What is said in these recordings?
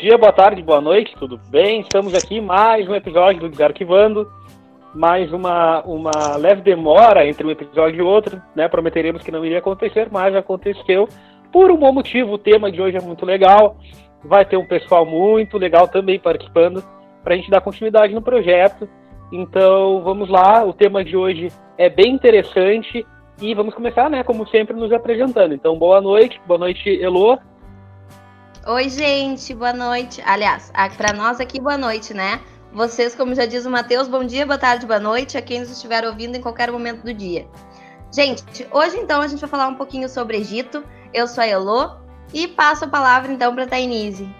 Dia, boa tarde, boa noite, tudo bem? Estamos aqui mais um episódio do Desarquivando, mais uma, uma leve demora entre um episódio e outro, né? Prometeríamos que não iria acontecer, mas aconteceu. Por um bom motivo, o tema de hoje é muito legal, vai ter um pessoal muito legal também participando para a gente dar continuidade no projeto. Então vamos lá, o tema de hoje é bem interessante e vamos começar, né, como sempre, nos apresentando. Então, boa noite, boa noite, Elo. Oi, gente, boa noite. Aliás, para nós aqui, boa noite, né? Vocês, como já diz o Matheus, bom dia, boa tarde, boa noite a quem nos estiver ouvindo em qualquer momento do dia. Gente, hoje então a gente vai falar um pouquinho sobre Egito. Eu sou a Elo e passo a palavra então para a Tainise.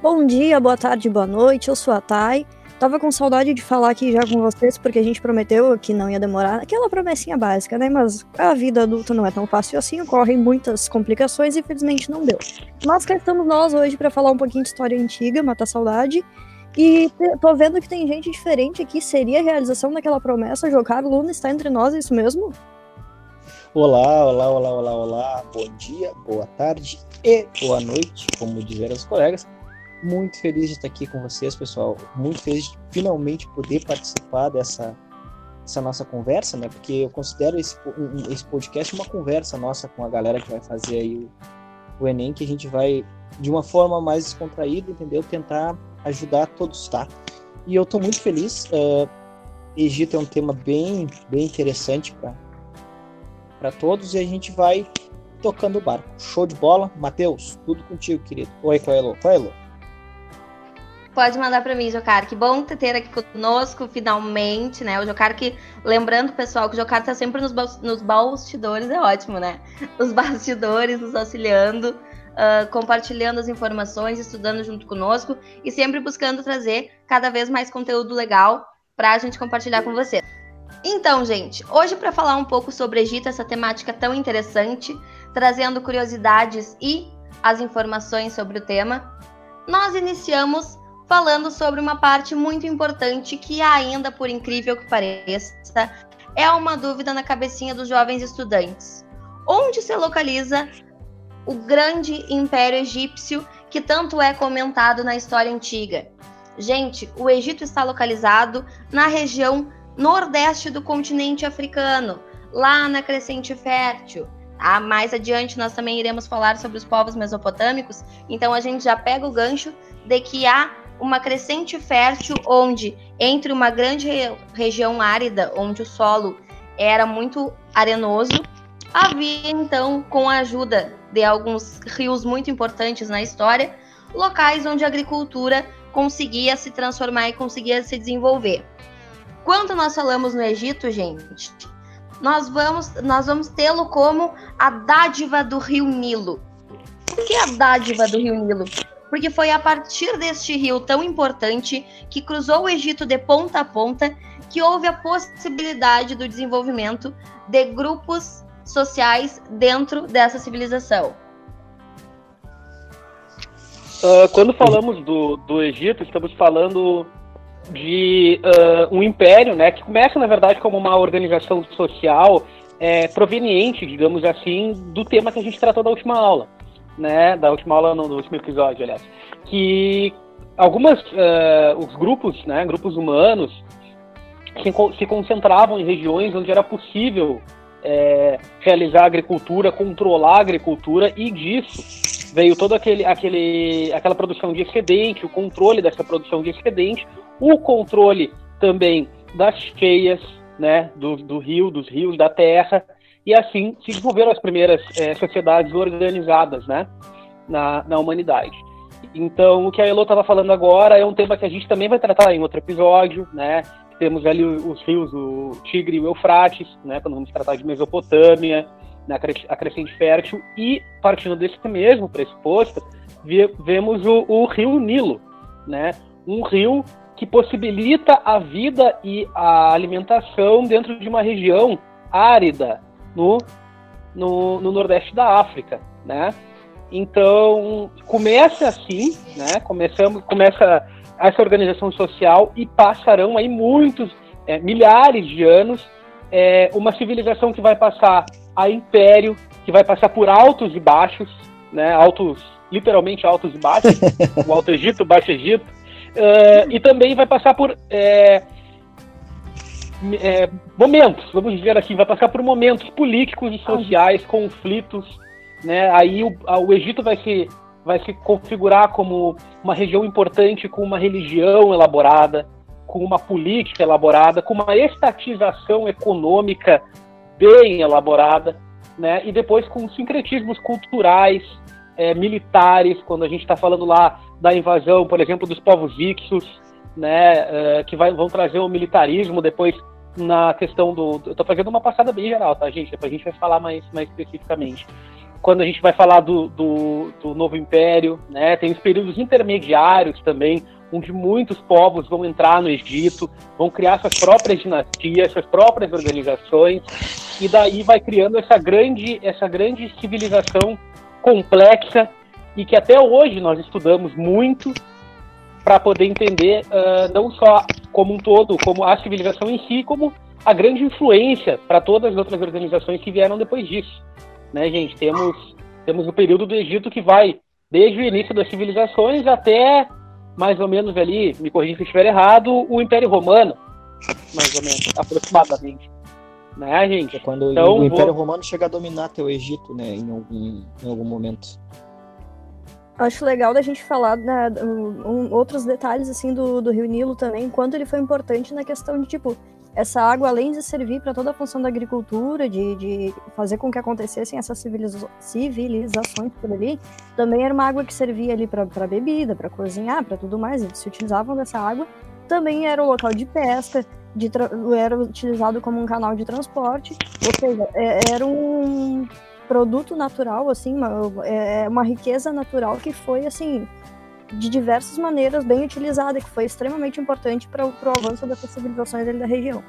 Bom dia, boa tarde, boa noite. Eu sou a Thay. Tava com saudade de falar aqui já com vocês, porque a gente prometeu que não ia demorar. Aquela promessinha básica, né? Mas a vida adulta não é tão fácil assim, ocorrem muitas complicações e infelizmente não deu. Mas cá estamos nós hoje para falar um pouquinho de história antiga, matar saudade. E tô vendo que tem gente diferente aqui. Seria a realização daquela promessa? Jogar Luna está entre nós, é isso mesmo? Olá, olá, olá, olá, olá. Bom dia, boa tarde e boa noite, como dizer os colegas muito feliz de estar aqui com vocês, pessoal. Muito feliz de finalmente poder participar dessa, dessa nossa conversa, né? Porque eu considero esse, esse podcast uma conversa nossa com a galera que vai fazer aí o, o Enem, que a gente vai, de uma forma mais descontraída, entendeu? Tentar ajudar todos, tá? E eu estou muito feliz. Uh, Egito é um tema bem, bem interessante para todos e a gente vai tocando o barco. Show de bola. Matheus, tudo contigo, querido. Oi, Coelho. Coelho. Pode mandar para mim, Jocar. Que bom ter aqui conosco, finalmente, né? O Jocar que, lembrando, pessoal, que o Jocar tá sempre nos, nos bastidores, é ótimo, né? Os bastidores, nos auxiliando, uh, compartilhando as informações, estudando junto conosco e sempre buscando trazer cada vez mais conteúdo legal para a gente compartilhar com você. Então, gente, hoje para falar um pouco sobre Egito, essa temática tão interessante, trazendo curiosidades e as informações sobre o tema, nós iniciamos falando sobre uma parte muito importante que ainda, por incrível que pareça, é uma dúvida na cabecinha dos jovens estudantes. Onde se localiza o grande império egípcio que tanto é comentado na história antiga? Gente, o Egito está localizado na região nordeste do continente africano, lá na crescente fértil. Ah, mais adiante nós também iremos falar sobre os povos mesopotâmicos, então a gente já pega o gancho de que há uma crescente fértil onde, entre uma grande re região árida, onde o solo era muito arenoso, havia então, com a ajuda de alguns rios muito importantes na história, locais onde a agricultura conseguia se transformar e conseguia se desenvolver. Quando nós falamos no Egito, gente, nós vamos, nós vamos tê-lo como a dádiva do rio Nilo. Por que a dádiva do rio Nilo? Porque foi a partir deste rio tão importante que cruzou o Egito de ponta a ponta que houve a possibilidade do desenvolvimento de grupos sociais dentro dessa civilização. Uh, quando falamos do, do Egito, estamos falando de uh, um império, né, que começa na verdade como uma organização social é, proveniente, digamos assim, do tema que a gente tratou da última aula né, da última aula, do último episódio, aliás, que algumas, uh, os grupos, né, grupos humanos, se, se, concentravam em regiões onde era possível é, realizar agricultura, controlar a agricultura, e disso veio toda aquele, aquele, aquela produção de excedente, o controle dessa produção de excedente, o controle também das cheias, né, do, do rio, dos rios, da terra, e assim se desenvolveram as primeiras é, sociedades organizadas né, na, na humanidade. Então, o que a Elo estava falando agora é um tema que a gente também vai tratar em outro episódio, né? Temos ali os rios, o Tigre e o Eufrates, né? Quando vamos tratar de Mesopotâmia, né, a crescente fértil, e partindo desse mesmo pressuposto, vemos o, o rio Nilo, né? Um rio que possibilita a vida e a alimentação dentro de uma região árida, no, no, no Nordeste da África, né? Então, começa assim, né? Começamos, começa essa organização social e passarão aí muitos, é, milhares de anos, é, uma civilização que vai passar a império, que vai passar por altos e baixos, né? Altos literalmente altos e baixos, o Alto Egito, o Baixo Egito, uh, e também vai passar por é, é, momentos, vamos dizer assim, vai passar por momentos políticos e sociais, conflitos, né? Aí o, o Egito vai se vai se configurar como uma região importante com uma religião elaborada, com uma política elaborada, com uma estatização econômica bem elaborada, né? E depois com sincretismos culturais, é, militares, quando a gente está falando lá da invasão, por exemplo, dos povos ixos, né? É, que vai, vão trazer o militarismo depois na questão do. Eu estou fazendo uma passada bem geral, tá, gente? Depois a gente vai falar mais, mais especificamente quando a gente vai falar do, do, do, novo império, né? Tem os períodos intermediários também, onde muitos povos vão entrar no Egito, vão criar suas próprias dinastias, suas próprias organizações, e daí vai criando essa grande, essa grande civilização complexa e que até hoje nós estudamos muito para poder entender uh, não só como um todo, como a civilização em si, como a grande influência para todas as outras organizações que vieram depois disso. Né, gente? Temos, temos o período do Egito que vai desde o início das civilizações até mais ou menos ali, me corrija se estiver errado, o Império Romano, mais ou menos, aproximadamente. Né, gente? É quando então, o Império vou... Romano chega a dominar até o Egito, né, em algum, em algum momento. Acho legal da gente falar né, um, outros detalhes assim do, do Rio Nilo também, quanto ele foi importante na questão de tipo essa água, além de servir para toda a função da agricultura, de, de fazer com que acontecessem essas civiliza civilizações por ali, também era uma água que servia ali para bebida, para cozinhar, para tudo mais. Eles se utilizavam dessa água. Também era o local de pesca, de era utilizado como um canal de transporte, ou seja, é, era um produto natural, assim, uma, é, é uma riqueza natural que foi, assim, de diversas maneiras bem utilizada, que foi extremamente importante para o avanço das civilizações da região.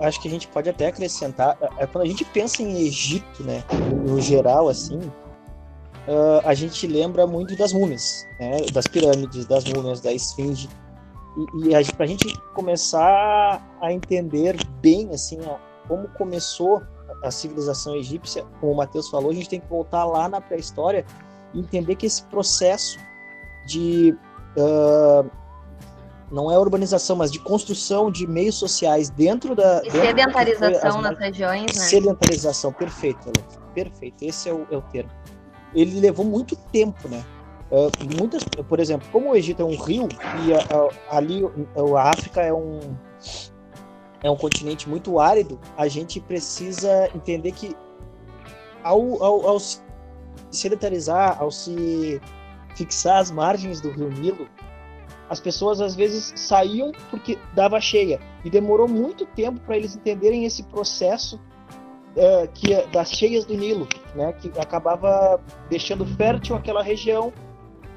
acho que a gente pode até acrescentar, é, quando a gente pensa em Egito, né, no geral, assim, uh, a gente lembra muito das múmias, né, das pirâmides, das múmias, da esfinge, e, e para a gente começar a entender bem, assim, como começou a civilização egípcia, como o Matheus falou, a gente tem que voltar lá na pré-história e entender que esse processo de uh, não é urbanização, mas de construção de meios sociais dentro da. E sedentarização nas regiões, né? Sedentarização, perfeito, perfeito. Esse é o, é o termo. Ele levou muito tempo, né? Uh, muitas, por exemplo, como o Egito é um rio e a, a, ali a África é um é um continente muito árido, a gente precisa entender que ao, ao, ao se sedentarizar, ao se fixar as margens do rio Nilo, as pessoas às vezes saíam porque dava cheia. E demorou muito tempo para eles entenderem esse processo uh, que é das cheias do Nilo, né, que acabava deixando fértil aquela região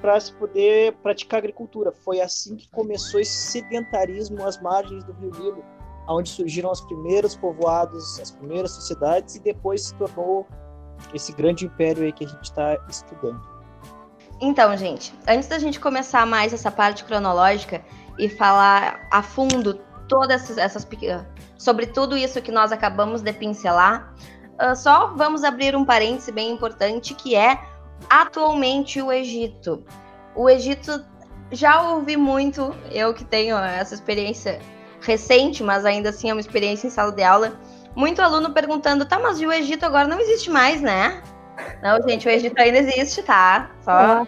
para se poder praticar agricultura. Foi assim que começou esse sedentarismo às margens do rio Nilo, onde surgiram os primeiros povoados, as primeiras sociedades e depois se tornou esse grande império aí que a gente está estudando. Então, gente, antes da gente começar mais essa parte cronológica e falar a fundo todas essas, essas sobre tudo isso que nós acabamos de pincelar, uh, só vamos abrir um parêntese bem importante que é atualmente o Egito. O Egito já ouvi muito, eu que tenho essa experiência recente, mas ainda assim é uma experiência em sala de aula, muito aluno perguntando, tá, mas o Egito agora não existe mais, né? Não, gente, o Egito ainda existe, tá? Só. Ah.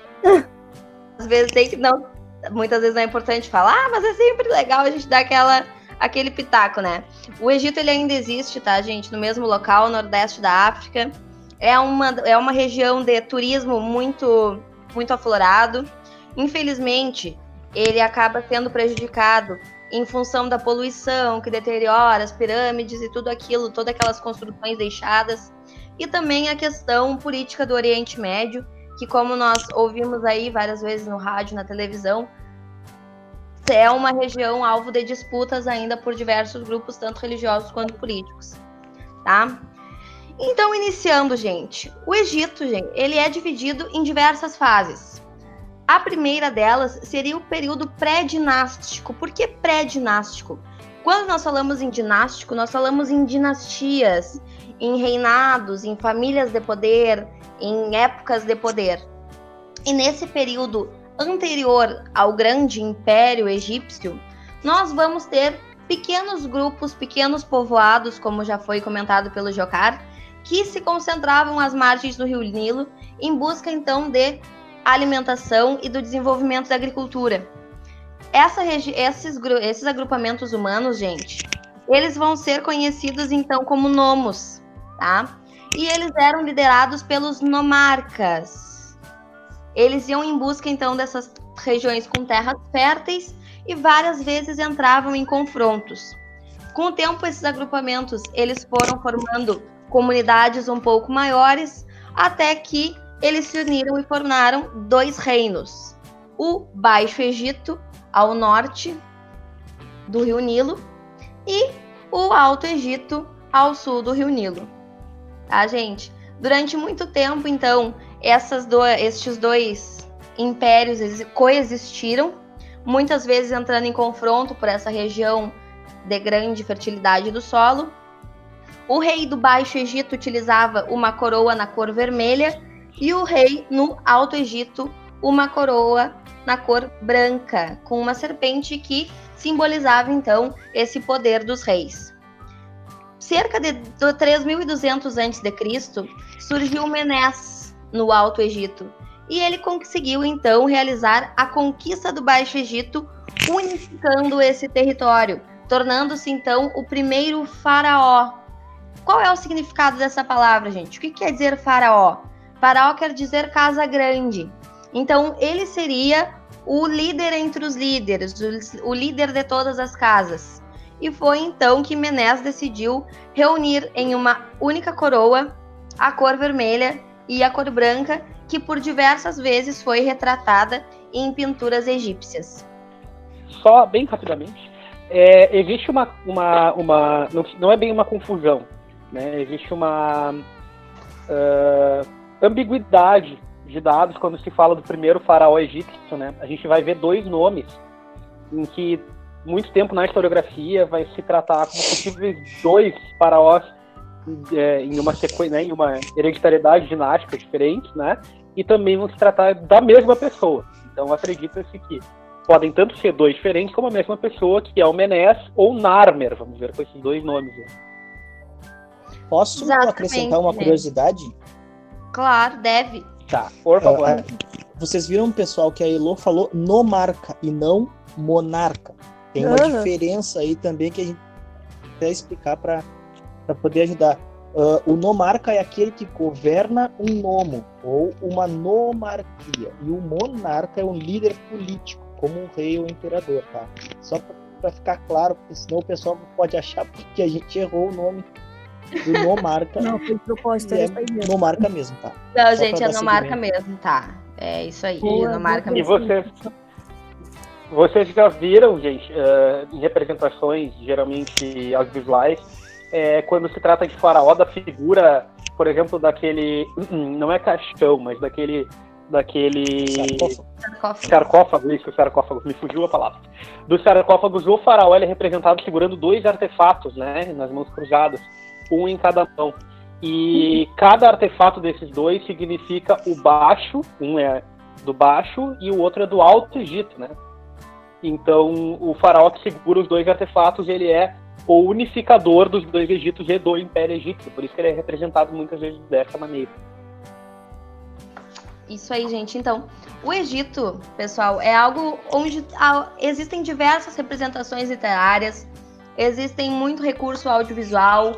Às vezes tem que. Não, muitas vezes não é importante falar, ah, mas é sempre legal a gente dar aquela, aquele pitaco, né? O Egito ele ainda existe, tá, gente? No mesmo local, nordeste da África. É uma, é uma região de turismo muito, muito aflorado. Infelizmente, ele acaba sendo prejudicado em função da poluição que deteriora as pirâmides e tudo aquilo, todas aquelas construções deixadas e também a questão política do Oriente Médio, que como nós ouvimos aí várias vezes no rádio, na televisão, é uma região alvo de disputas ainda por diversos grupos, tanto religiosos quanto políticos, tá? Então, iniciando, gente, o Egito, gente, ele é dividido em diversas fases. A primeira delas seria o período pré-dinástico. Por que pré-dinástico? Quando nós falamos em dinástico, nós falamos em dinastias, em reinados, em famílias de poder, em épocas de poder. E nesse período anterior ao grande império egípcio, nós vamos ter pequenos grupos, pequenos povoados, como já foi comentado pelo Jocar, que se concentravam às margens do rio Nilo em busca então de alimentação e do desenvolvimento da agricultura. Essa, esses, esses agrupamentos humanos, gente, eles vão ser conhecidos então como nomos, tá? E eles eram liderados pelos nomarcas. Eles iam em busca então dessas regiões com terras férteis e várias vezes entravam em confrontos. Com o tempo, esses agrupamentos eles foram formando comunidades um pouco maiores, até que eles se uniram e formaram dois reinos: o Baixo Egito, ao norte do Rio Nilo, e o Alto Egito, ao sul do Rio Nilo. Tá, gente? Durante muito tempo, então, essas do, estes dois impérios coexistiram muitas vezes entrando em confronto por essa região de grande fertilidade do solo. O rei do Baixo Egito utilizava uma coroa na cor vermelha e o rei no Alto Egito uma coroa na cor branca, com uma serpente que simbolizava então esse poder dos reis. Cerca de 3200 a.C., surgiu Menes no Alto Egito, e ele conseguiu então realizar a conquista do Baixo Egito, unificando esse território, tornando-se então o primeiro faraó. Qual é o significado dessa palavra, gente? O que quer dizer faraó? Faraó quer dizer casa grande. Então ele seria o líder entre os líderes, o líder de todas as casas. E foi então que Menes decidiu reunir em uma única coroa a cor vermelha e a cor branca que por diversas vezes foi retratada em pinturas egípcias. Só bem rapidamente, é, existe uma, uma, uma não, não, é bem uma confusão, né? Existe uma uh, ambiguidade de dados quando se fala do primeiro faraó egípcio, né? A gente vai ver dois nomes em que muito tempo na historiografia vai se tratar como possíveis dois faraós é, em uma sequência, né, em uma hereditariedade dinástica diferente, né? E também vão se tratar da mesma pessoa. Então acredita-se que podem tanto ser dois diferentes como a mesma pessoa, que é o Menes ou Narmer, vamos ver com esses dois nomes. Posso Exatamente, acrescentar uma curiosidade? Claro, deve. Tá, por favor. Uh, vocês viram, pessoal, que a Elo falou nomarca e não monarca. Tem uma uhum. diferença aí também que a gente quer explicar para poder ajudar. Uh, o nomarca é aquele que governa um nomo ou uma nomarquia. E o monarca é um líder político, como um rei ou imperador, tá? Só para ficar claro, porque senão o pessoal pode achar que a gente errou o nome do nomarca. Não, foi propósito, é mesmo. Nomarca mesmo, tá? Não, Só gente, é nomarca mesmo, tá? É isso aí, Boa, nomarca mesmo. E vocês, vocês já viram, gente, uh, em representações geralmente audiovisuais, é, quando se trata de faraó da figura, por exemplo, daquele. Não é caixão, mas daquele. Daquele. Sarcófago. sarcófago, isso, sarcófago, me fugiu a palavra. Dos sarcófagos, o faraó ele é representado segurando dois artefatos, né? Nas mãos cruzadas, um em cada mão. E cada artefato desses dois significa o baixo, um é do baixo e o outro é do alto Egito, né? Então, o faraó que segura os dois artefatos, ele é o unificador dos dois Egitos e do Império Egípcio. Por isso que ele é representado muitas vezes dessa maneira. Isso aí, gente. Então, o Egito, pessoal, é algo onde existem diversas representações literárias, existem muito recurso audiovisual,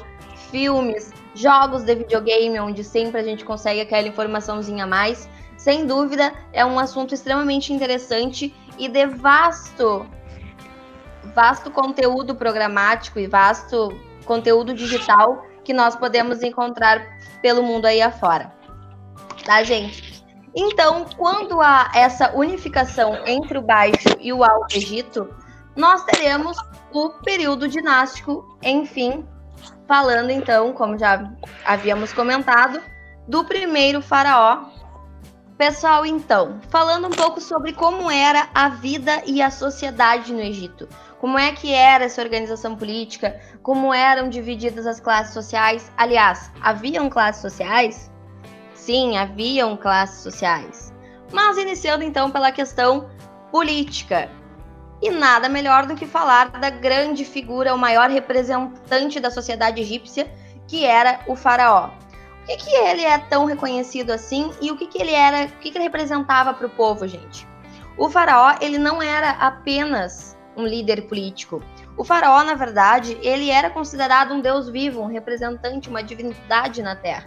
filmes, jogos de videogame, onde sempre a gente consegue aquela informaçãozinha a mais. Sem dúvida, é um assunto extremamente interessante e de vasto vasto conteúdo programático e vasto conteúdo digital que nós podemos encontrar pelo mundo aí afora. Tá, gente? Então, quando há essa unificação entre o Baixo e o Alto Egito, nós teremos o período dinástico, enfim, falando então, como já havíamos comentado, do primeiro faraó. Pessoal, então, falando um pouco sobre como era a vida e a sociedade no Egito como é que era essa organização política, como eram divididas as classes sociais. Aliás, haviam classes sociais? Sim, haviam classes sociais. Mas iniciando então pela questão política. E nada melhor do que falar da grande figura, o maior representante da sociedade egípcia, que era o faraó. Por que, que ele é tão reconhecido assim e o que, que ele era, o que, que ele representava para o povo, gente? O faraó, ele não era apenas um líder político. O faraó, na verdade, ele era considerado um deus vivo, um representante, uma divindade na terra.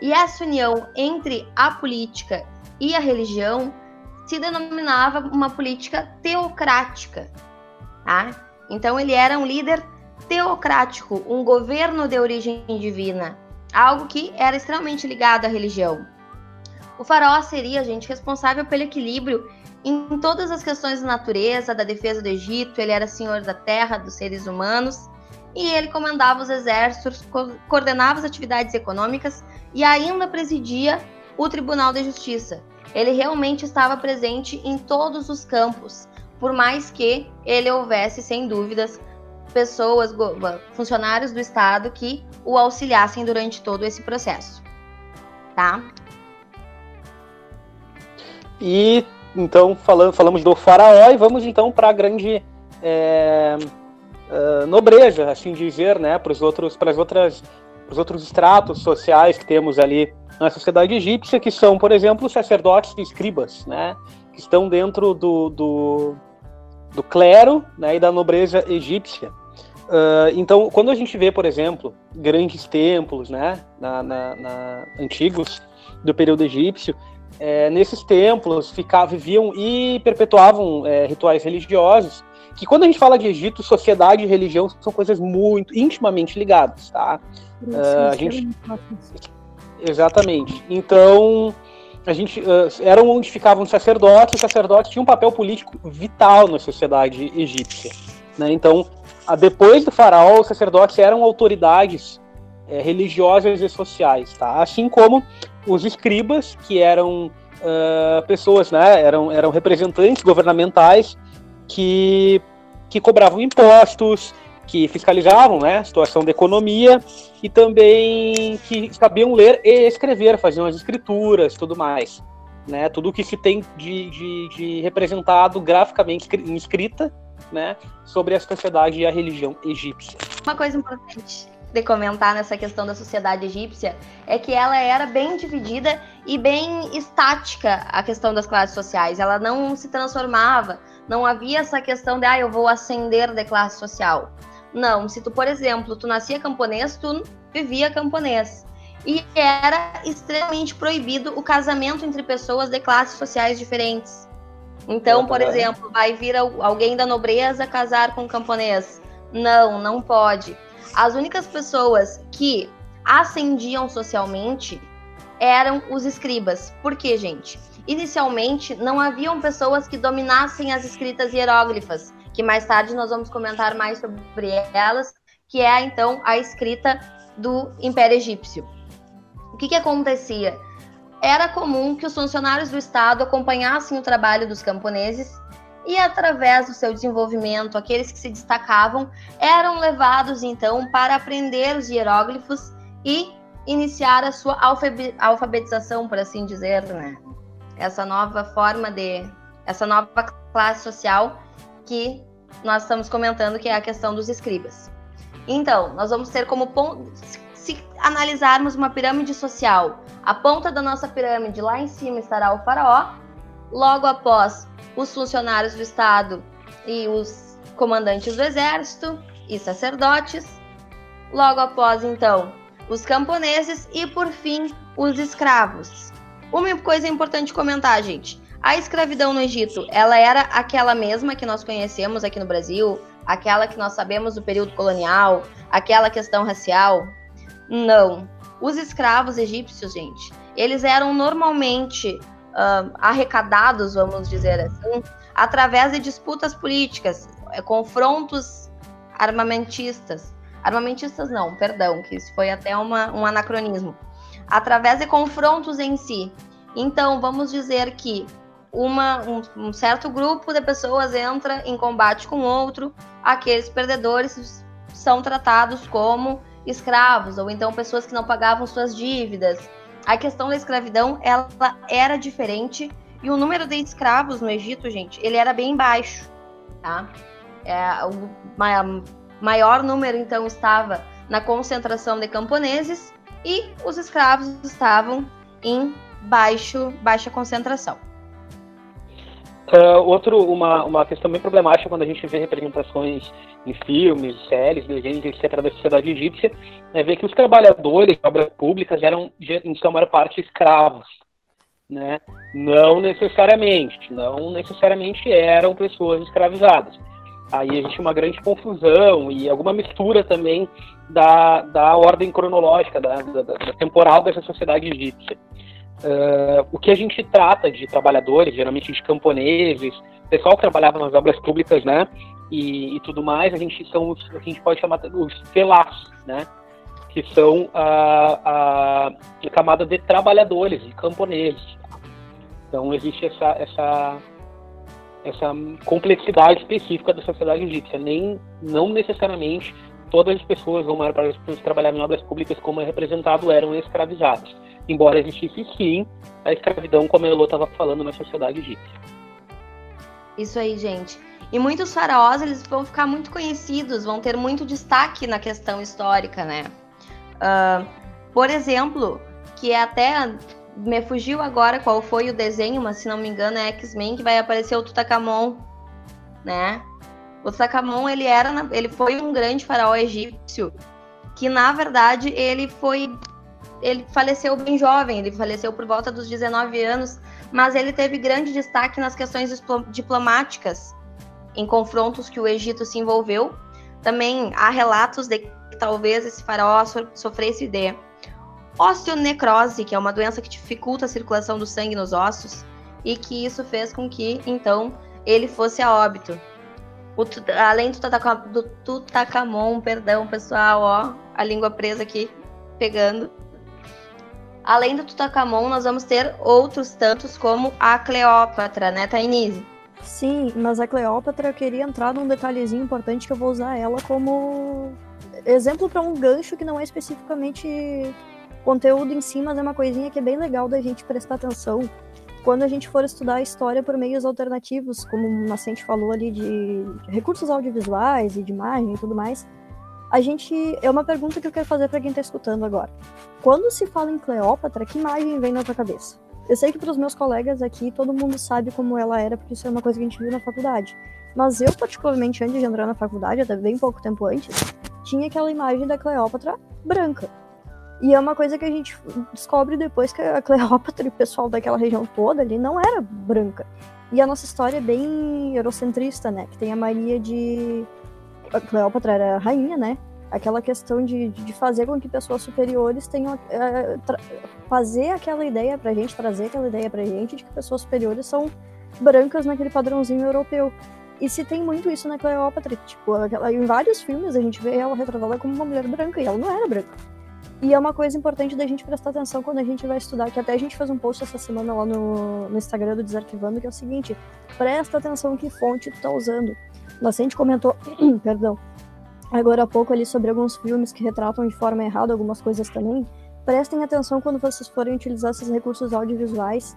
E essa união entre a política e a religião se denominava uma política teocrática. Tá? Então ele era um líder teocrático, um governo de origem divina, algo que era extremamente ligado à religião. O faraó seria, gente, responsável pelo equilíbrio em todas as questões da natureza, da defesa do Egito, ele era senhor da terra, dos seres humanos, e ele comandava os exércitos, coordenava as atividades econômicas e ainda presidia o Tribunal de Justiça, ele realmente estava presente em todos os campos, por mais que ele houvesse, sem dúvidas, pessoas, funcionários do Estado que o auxiliassem durante todo esse processo. Tá? E então falando, falamos do faraó e vamos então para a grande é, uh, nobreza, assim dizer, né, para os outros, para os outros estratos sociais que temos ali na sociedade egípcia, que são, por exemplo, sacerdotes e escribas, né, que estão dentro do, do, do clero né, e da nobreza egípcia. Uh, então, quando a gente vê, por exemplo, grandes templos, né, na, na, na antigos do período egípcio, é, nesses templos ficavam, viviam e perpetuavam é, rituais religiosos, que quando a gente fala de Egito, sociedade e religião são coisas muito intimamente ligadas, tá? Uh, a gente Exatamente. Então, a gente uh, eram onde ficavam os sacerdotes, os sacerdotes tinham um papel político vital na sociedade egípcia. Né? Então, a, depois do faraó, os sacerdotes eram autoridades é, religiosas e sociais, tá? Assim como os escribas, que eram uh, pessoas, né? Eram, eram representantes governamentais que, que cobravam impostos, que fiscalizavam né, a situação da economia e também que sabiam ler e escrever, faziam as escrituras tudo mais. Né, tudo que se tem de, de, de representado graficamente em escrita né, sobre a sociedade e a religião egípcia. Uma coisa importante de comentar nessa questão da sociedade egípcia é que ela era bem dividida e bem estática a questão das classes sociais. Ela não se transformava, não havia essa questão de ah, eu vou ascender de classe social. Não, se tu, por exemplo, tu nascia camponês, tu vivia camponês. E era extremamente proibido o casamento entre pessoas de classes sociais diferentes. Então, por exemplo, vai vir alguém da nobreza casar com um camponês. Não, não pode. As únicas pessoas que ascendiam socialmente eram os escribas. Por quê, gente? Inicialmente, não haviam pessoas que dominassem as escritas hieróglifas que mais tarde nós vamos comentar mais sobre elas, que é então a escrita do Império Egípcio. O que, que acontecia? Era comum que os funcionários do Estado acompanhassem o trabalho dos camponeses e, através do seu desenvolvimento, aqueles que se destacavam eram levados então para aprender os hieróglifos e iniciar a sua alfabetização, por assim dizer, né? Essa nova forma de, essa nova classe social que nós estamos comentando, que é a questão dos escribas. Então, nós vamos ter como ponto, se analisarmos uma pirâmide social, a ponta da nossa pirâmide lá em cima estará o faraó, logo após os funcionários do Estado e os comandantes do exército e sacerdotes, logo após então os camponeses e por fim os escravos. Uma coisa importante comentar, gente. A escravidão no Egito, ela era aquela mesma que nós conhecemos aqui no Brasil, aquela que nós sabemos do período colonial, aquela questão racial? Não. Os escravos egípcios, gente, eles eram normalmente uh, arrecadados, vamos dizer assim, através de disputas políticas, eh, confrontos armamentistas. Armamentistas não, perdão, que isso foi até uma, um anacronismo. Através de confrontos em si. Então, vamos dizer que uma, um, um, certo grupo de pessoas entra em combate com outro, aqueles perdedores são tratados como escravos ou então pessoas que não pagavam suas dívidas. A questão da escravidão ela era diferente E o número de escravos no Egito, gente, ele era bem baixo, tá? É, o maior número, então, estava na concentração de camponeses e os escravos estavam em baixo, baixa concentração. Uh, outro, uma, uma questão bem problemática quando a gente vê representações em filmes, séries, desenhos, etc., da sociedade egípcia, é ver que os trabalhadores de obras públicas eram, em sua maior parte, escravos. Né? Não necessariamente, não necessariamente eram pessoas escravizadas. Aí existe uma grande confusão e alguma mistura também da, da ordem cronológica, da, da, da temporal dessa sociedade egípcia. Uh, o que a gente trata de trabalhadores, geralmente de camponeses, pessoal que trabalhava nas obras públicas, né, e, e tudo mais, a gente são os a gente pode chamar os felás, né, que são a, a, a camada de trabalhadores, de camponeses. Então existe essa, essa essa complexidade específica da sociedade egípcia. Nem, não necessariamente todas as pessoas, ou maior parte das pessoas que trabalhavam em obras públicas, como é representado, eram escravizadas. Embora existisse sim a escravidão, como a Elô estava falando, na sociedade egípcia. Isso aí, gente. E muitos faraós eles vão ficar muito conhecidos, vão ter muito destaque na questão histórica, né? Uh, por exemplo, que é até me fugiu agora qual foi o desenho, mas se não me engano é X-Men que vai aparecer o Tutankhamon, né? O Tutankhamon ele era, ele foi um grande faraó egípcio que na verdade ele foi ele faleceu bem jovem, ele faleceu por volta dos 19 anos, mas ele teve grande destaque nas questões diplomáticas em confrontos que o Egito se envolveu. Também há relatos de que talvez esse faraó sofresse de osteonecrose, que é uma doença que dificulta a circulação do sangue nos ossos, e que isso fez com que, então, ele fosse a óbito. O, além do, tutacamon, do Tutankhamon, perdão, pessoal, ó, a língua presa aqui, pegando. Além do Tutankhamon, nós vamos ter outros tantos, como a Cleópatra, né, Tainise? Sim, mas a Cleópatra eu queria entrar num detalhezinho importante que eu vou usar ela como exemplo para um gancho que não é especificamente conteúdo em si, mas é uma coisinha que é bem legal da gente prestar atenção quando a gente for estudar a história por meios alternativos, como o Nascente falou ali de recursos audiovisuais e de imagem e tudo mais. A gente é uma pergunta que eu quero fazer para quem está escutando agora. Quando se fala em Cleópatra, que imagem vem na tua cabeça? Eu sei que para os meus colegas aqui todo mundo sabe como ela era, porque isso é uma coisa que a gente viu na faculdade. Mas eu, particularmente, antes de entrar na faculdade, até bem pouco tempo antes, tinha aquela imagem da Cleópatra branca. E é uma coisa que a gente descobre depois que a Cleópatra e o pessoal daquela região toda ali não era branca. E a nossa história é bem eurocentrista, né? Que tem a mania de. Cleópatra era rainha, né? Aquela questão de, de fazer com que pessoas superiores tenham. É, fazer aquela ideia pra gente, trazer aquela ideia pra gente de que pessoas superiores são brancas naquele padrãozinho europeu. E se tem muito isso na Cleópatra, tipo, ela, em vários filmes a gente vê ela retratada como uma mulher branca, e ela não era branca. E é uma coisa importante da gente prestar atenção quando a gente vai estudar, que até a gente fez um post essa semana lá no, no Instagram do Desarquivando, que é o seguinte, presta atenção que fonte tu tá usando. Gente comentou, perdão, agora há pouco ali sobre alguns filmes que retratam de forma errada algumas coisas também. Prestem atenção quando vocês forem utilizar esses recursos audiovisuais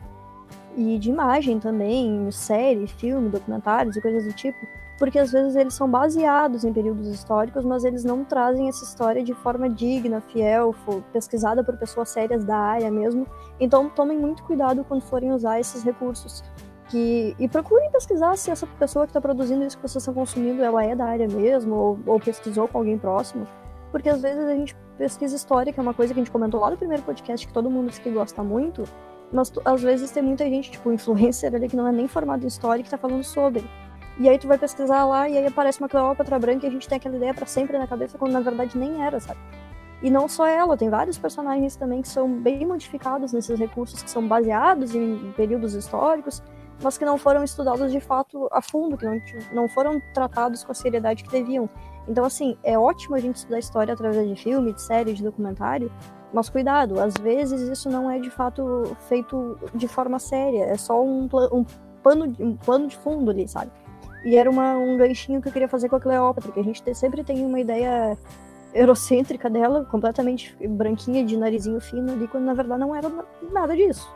e de imagem também, série, filme, documentários e coisas do tipo, porque às vezes eles são baseados em períodos históricos, mas eles não trazem essa história de forma digna, fiel, pesquisada por pessoas sérias da área mesmo. Então tomem muito cuidado quando forem usar esses recursos. Que, e procurem pesquisar se essa pessoa que está produzindo isso que vocês estão consumindo, ela é da área mesmo, ou, ou pesquisou com alguém próximo. Porque às vezes a gente pesquisa história, que é uma coisa que a gente comentou lá no primeiro podcast, que todo mundo diz que gosta muito, mas às vezes tem muita gente, tipo, influencer ali, que não é nem formado em história, que está falando sobre. E aí tu vai pesquisar lá e aí aparece uma Cleópatra branca e a gente tem aquela ideia para sempre na cabeça, quando na verdade nem era, sabe? E não só ela, tem vários personagens também que são bem modificados nesses recursos, que são baseados em períodos históricos, mas que não foram estudados de fato a fundo, que não, não foram tratados com a seriedade que deviam. Então, assim, é ótimo a gente estudar história através de filme, de série, de documentário, mas cuidado, às vezes isso não é de fato feito de forma séria, é só um, um, pano, um de fundo ali, sabe? E era uma, um ganchinho que eu queria fazer com a Cleópatra, que a gente sempre tem uma ideia eurocêntrica dela, completamente branquinha, de narizinho fino ali, quando na verdade não era nada disso.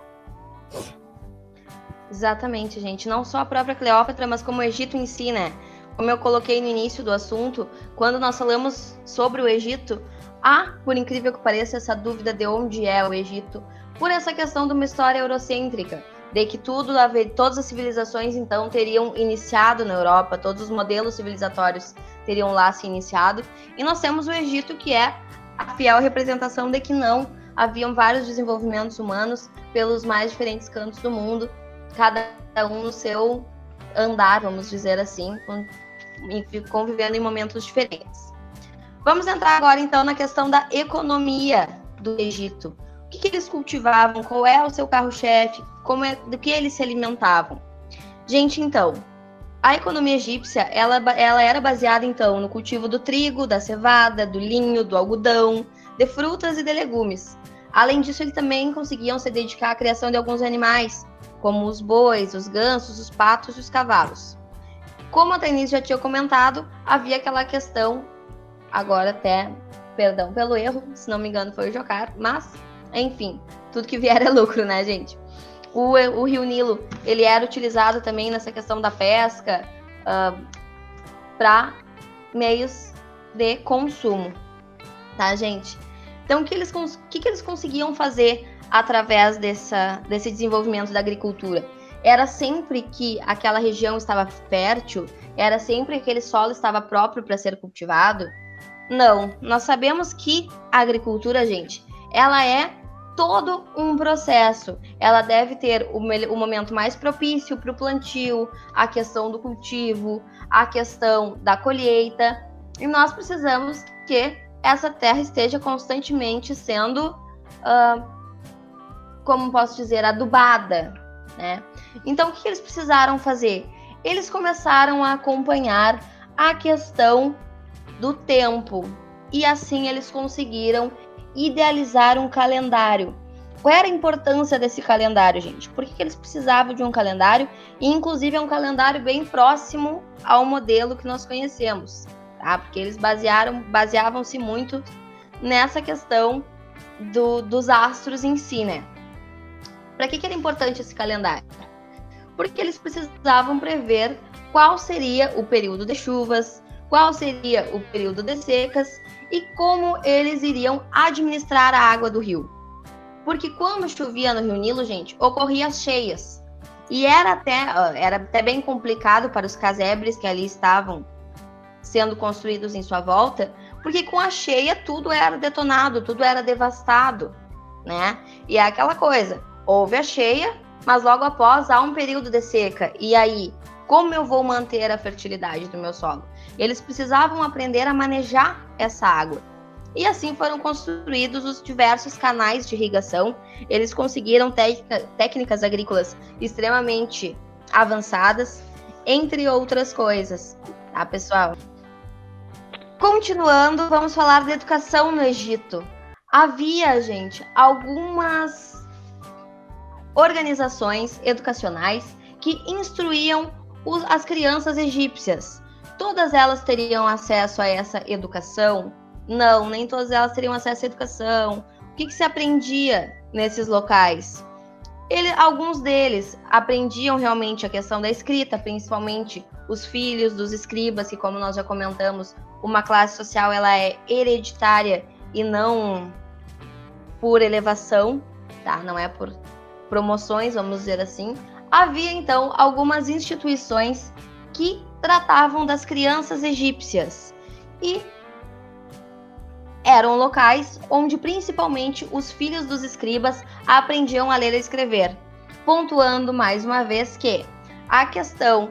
Exatamente, gente. Não só a própria Cleópatra, mas como o Egito em si, né? Como eu coloquei no início do assunto, quando nós falamos sobre o Egito, há, por incrível que pareça, essa dúvida de onde é o Egito, por essa questão de uma história eurocêntrica, de que tudo, todas as civilizações então teriam iniciado na Europa, todos os modelos civilizatórios teriam lá se iniciado, e nós temos o Egito que é a fiel representação de que não haviam vários desenvolvimentos humanos pelos mais diferentes cantos do mundo, cada um no seu andar, vamos dizer assim, convivendo em momentos diferentes. Vamos entrar agora então na questão da economia do Egito. O que, que eles cultivavam? Qual é o seu carro-chefe? Como é, do que eles se alimentavam? Gente, então, a economia egípcia ela, ela era baseada então no cultivo do trigo, da cevada, do linho, do algodão, de frutas e de legumes. Além disso, eles também conseguiam se dedicar à criação de alguns animais, como os bois, os gansos, os patos e os cavalos. Como a Denise já tinha comentado, havia aquela questão, agora até, perdão pelo erro, se não me engano foi o Jocar, mas, enfim, tudo que vier é lucro, né, gente? O, o rio Nilo, ele era utilizado também nessa questão da pesca uh, ah, para meios de consumo, tá, gente? Então, o que eles, que, que eles conseguiam fazer através dessa, desse desenvolvimento da agricultura. Era sempre que aquela região estava fértil, era sempre que aquele solo estava próprio para ser cultivado. Não, nós sabemos que a agricultura, gente, ela é todo um processo. Ela deve ter o, o momento mais propício para o plantio, a questão do cultivo, a questão da colheita. E nós precisamos que essa terra esteja constantemente sendo uh, como posso dizer, adubada, né? Então, o que eles precisaram fazer? Eles começaram a acompanhar a questão do tempo e assim eles conseguiram idealizar um calendário. Qual era a importância desse calendário, gente? Por que, eles precisavam de um calendário? E, inclusive, é um calendário bem próximo ao modelo que nós conhecemos, tá? Porque eles basearam, baseavam-se muito nessa questão do, dos astros em si, né? Para que, que era importante esse calendário? Porque eles precisavam prever qual seria o período de chuvas, qual seria o período de secas e como eles iriam administrar a água do rio. Porque quando chovia no Rio Nilo, gente, ocorria cheias. E era até, era até bem complicado para os casebres que ali estavam sendo construídos em sua volta, porque com a cheia tudo era detonado, tudo era devastado, né? E é aquela coisa, houve a cheia, mas logo após há um período de seca. E aí, como eu vou manter a fertilidade do meu solo? Eles precisavam aprender a manejar essa água. E assim foram construídos os diversos canais de irrigação. Eles conseguiram técnicas agrícolas extremamente avançadas, entre outras coisas, tá, pessoal? Continuando, vamos falar da educação no Egito. Havia, gente, algumas organizações educacionais que instruíam os, as crianças egípcias. Todas elas teriam acesso a essa educação? Não, nem todas elas teriam acesso à educação. O que, que se aprendia nesses locais? Ele, alguns deles aprendiam realmente a questão da escrita, principalmente os filhos dos escribas, que como nós já comentamos, uma classe social ela é hereditária e não por elevação, tá? Não é por promoções, vamos dizer assim, havia então algumas instituições que tratavam das crianças egípcias. E eram locais onde principalmente os filhos dos escribas aprendiam a ler e escrever, pontuando mais uma vez que a questão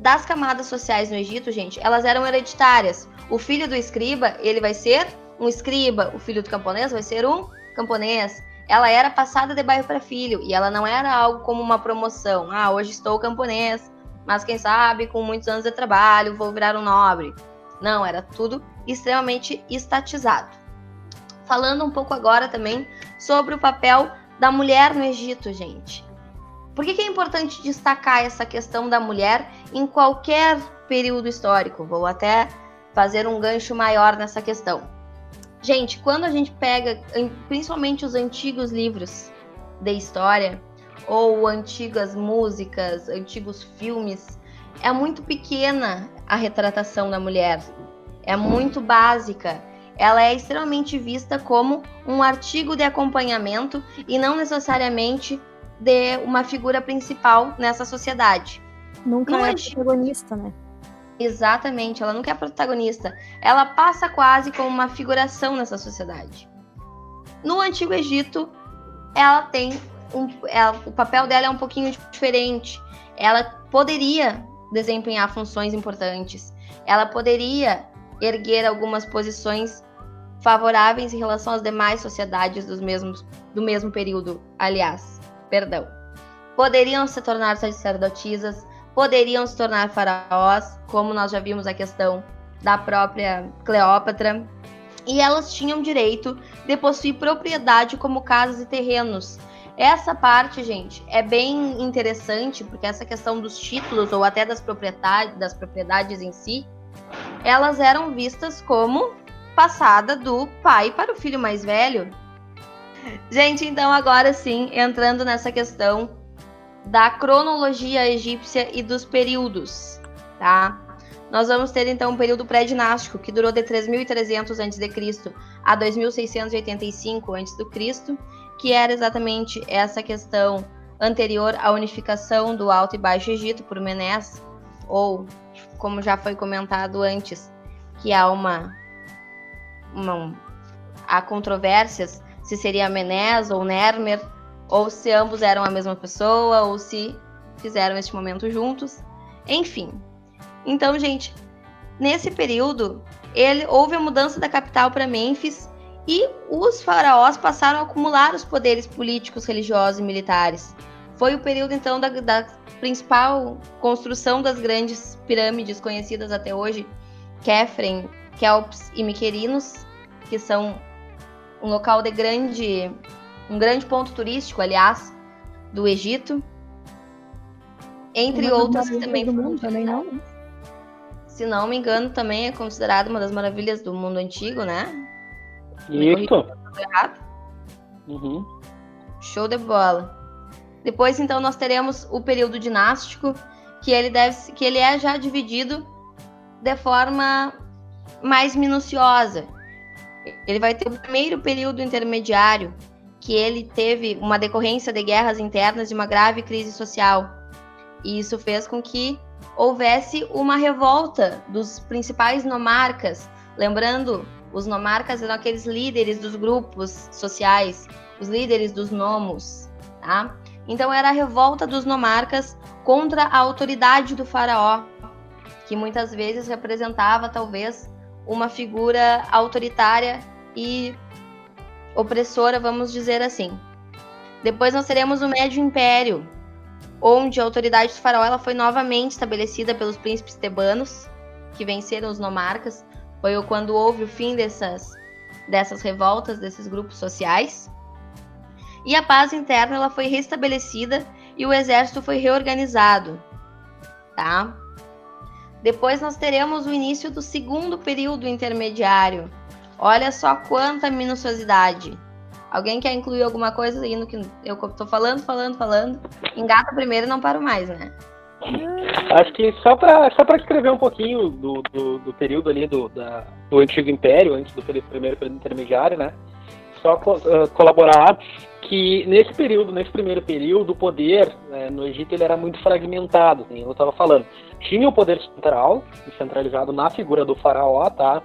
das camadas sociais no Egito, gente, elas eram hereditárias. O filho do escriba, ele vai ser um escriba, o filho do camponês vai ser um camponês ela era passada de bairro para filho e ela não era algo como uma promoção. Ah, hoje estou camponês, mas quem sabe com muitos anos de trabalho vou virar um nobre. Não, era tudo extremamente estatizado. Falando um pouco agora também sobre o papel da mulher no Egito, gente. Por que, que é importante destacar essa questão da mulher em qualquer período histórico? Vou até fazer um gancho maior nessa questão. Gente, quando a gente pega principalmente os antigos livros de história, ou antigas músicas, antigos filmes, é muito pequena a retratação da mulher. É muito básica. Ela é extremamente vista como um artigo de acompanhamento e não necessariamente de uma figura principal nessa sociedade. Nunca não é, é protagonista, né? Exatamente, ela nunca é protagonista. Ela passa quase como uma figuração nessa sociedade. No Antigo Egito, ela tem um, ela, o papel dela é um pouquinho diferente. Ela poderia desempenhar funções importantes. Ela poderia erguer algumas posições favoráveis em relação às demais sociedades dos mesmos, do mesmo período, aliás, perdão. Poderiam se tornar sacerdotisas, poderiam se tornar faraós, como nós já vimos a questão da própria Cleópatra, e elas tinham direito de possuir propriedade como casas e terrenos. Essa parte, gente, é bem interessante, porque essa questão dos títulos ou até das propriedades, das propriedades em si, elas eram vistas como passada do pai para o filho mais velho. Gente, então agora sim, entrando nessa questão da cronologia egípcia e dos períodos, tá? Nós vamos ter então um período pré-dinástico que durou de 3300 a.C. a 2685 a.C., que era exatamente essa questão anterior à unificação do Alto e Baixo Egito por Menes, ou como já foi comentado antes, que há uma, uma há controvérsias se seria Menes ou Nermer, ou se ambos eram a mesma pessoa, ou se fizeram este momento juntos. Enfim, então, gente, nesse período, ele houve a mudança da capital para Mênfis e os faraós passaram a acumular os poderes políticos, religiosos e militares. Foi o período, então, da, da principal construção das grandes pirâmides conhecidas até hoje, Kefren, Kelps e Miquerinos, que são um local de grande, um grande ponto turístico, aliás, do Egito. Entre outros que também. Do mundo, também não? se não me engano, também é considerado uma das maravilhas do mundo antigo, né? Isso. Uhum. Show de bola. Depois, então, nós teremos o período dinástico, que ele deve, que ele é já dividido de forma mais minuciosa. Ele vai ter o primeiro período intermediário, que ele teve uma decorrência de guerras internas e uma grave crise social. E isso fez com que houvesse uma revolta dos principais nomarcas. Lembrando, os nomarcas eram aqueles líderes dos grupos sociais, os líderes dos nomos, tá? Então era a revolta dos nomarcas contra a autoridade do faraó, que muitas vezes representava talvez uma figura autoritária e opressora, vamos dizer assim. Depois nós teremos o Médio Império, onde a autoridade do faraó ela foi novamente estabelecida pelos príncipes tebanos, que venceram os nomarcas. Foi quando houve o fim dessas, dessas revoltas, desses grupos sociais. E a paz interna ela foi restabelecida e o exército foi reorganizado. Tá? Depois nós teremos o início do segundo período intermediário. Olha só quanta minuciosidade. Alguém quer incluir alguma coisa aí no que eu tô falando, falando, falando? Engata primeiro e não paro mais, né? Acho que só para só pra escrever um pouquinho do, do, do período ali do, da, do Antigo Império, antes do primeiro período intermediário, né? Só uh, colaborar que nesse período, nesse primeiro período, o poder né, no Egito ele era muito fragmentado, como eu estava falando. Tinha o poder central, centralizado na figura do faraó, tá?